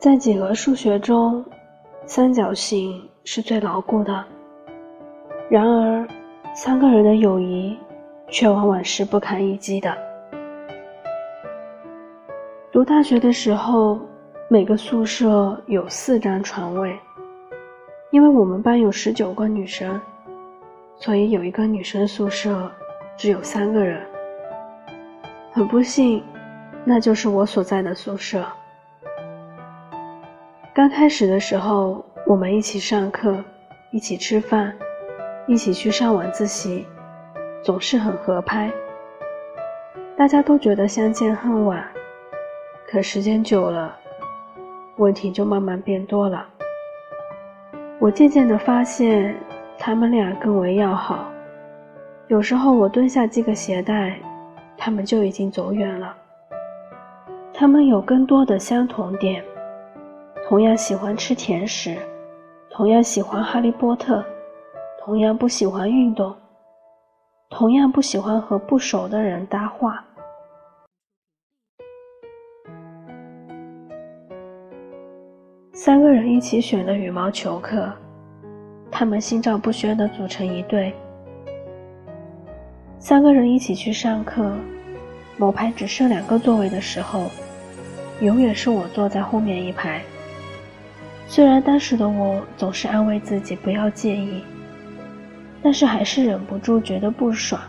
在几何数学中，三角形是最牢固的。然而，三个人的友谊却往往是不堪一击的。读大学的时候，每个宿舍有四张床位，因为我们班有十九个女生，所以有一个女生宿舍只有三个人。很不幸，那就是我所在的宿舍。刚开始的时候，我们一起上课，一起吃饭，一起去上晚自习，总是很合拍。大家都觉得相见恨晚，可时间久了，问题就慢慢变多了。我渐渐地发现，他们俩更为要好。有时候我蹲下系个鞋带，他们就已经走远了。他们有更多的相同点。同样喜欢吃甜食，同样喜欢哈利波特，同样不喜欢运动，同样不喜欢和不熟的人搭话。三个人一起选了羽毛球课，他们心照不宣的组成一队。三个人一起去上课，某排只剩两个座位的时候，永远是我坐在后面一排。虽然当时的我总是安慰自己不要介意，但是还是忍不住觉得不爽，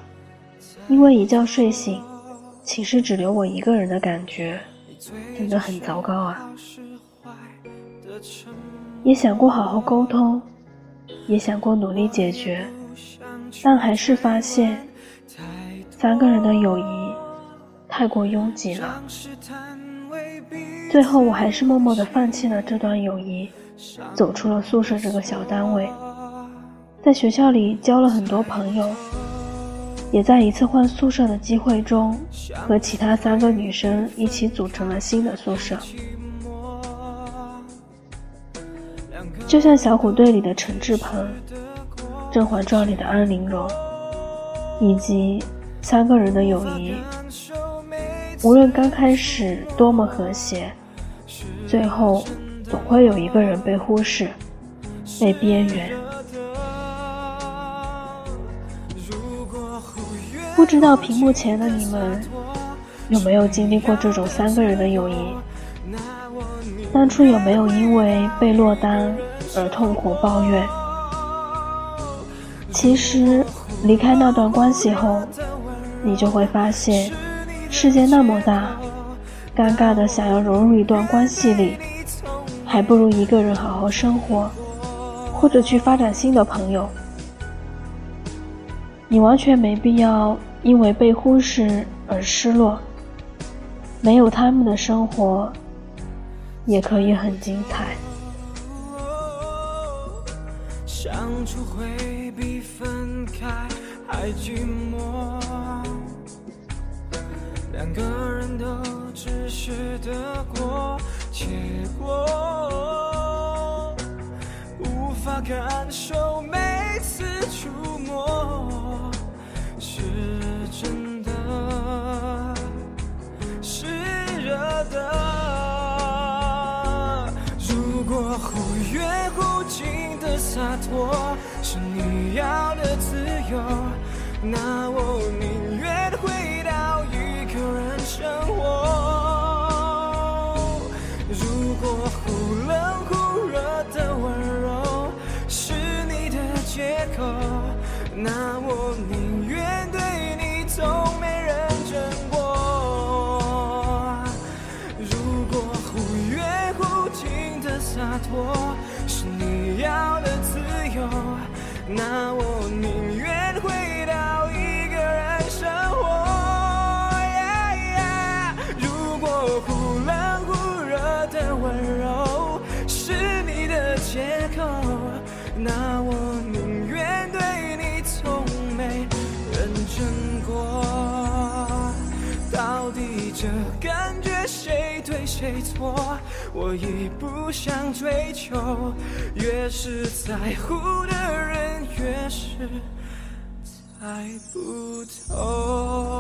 因为一觉睡醒，寝室只留我一个人的感觉，真的很糟糕啊！也想过好好沟通，也想过努力解决，但还是发现三个人的友谊太过拥挤了。最后，我还是默默地放弃了这段友谊，走出了宿舍这个小单位，在学校里交了很多朋友，也在一次换宿舍的机会中，和其他三个女生一起组成了新的宿舍。就像小虎队里的陈志朋，《甄嬛传》里的安陵容，以及三个人的友谊，无论刚开始多么和谐。最后，总会有一个人被忽视，被边缘。不知道屏幕前的你们有没有经历过这种三个人的友谊？当初有没有因为被落单而痛苦抱怨？其实，离开那段关系后，你就会发现，世界那么大。尴尬的想要融入一段关系里，还不如一个人好好生活，或者去发展新的朋友。你完全没必要因为被忽视而失落，没有他们的生活也可以很精彩。相处会比分开还寂寞，两个人都。只是得过且过，无法感受每次触摸是真的，是热的。如果忽远忽近的洒脱是你要的自由，那我宁愿回到口那我宁愿对你从没认真过。如果忽远忽近的洒脱是你要的自由，那我宁愿回谁错，我已不想追求。越是在乎的人，越是猜不透。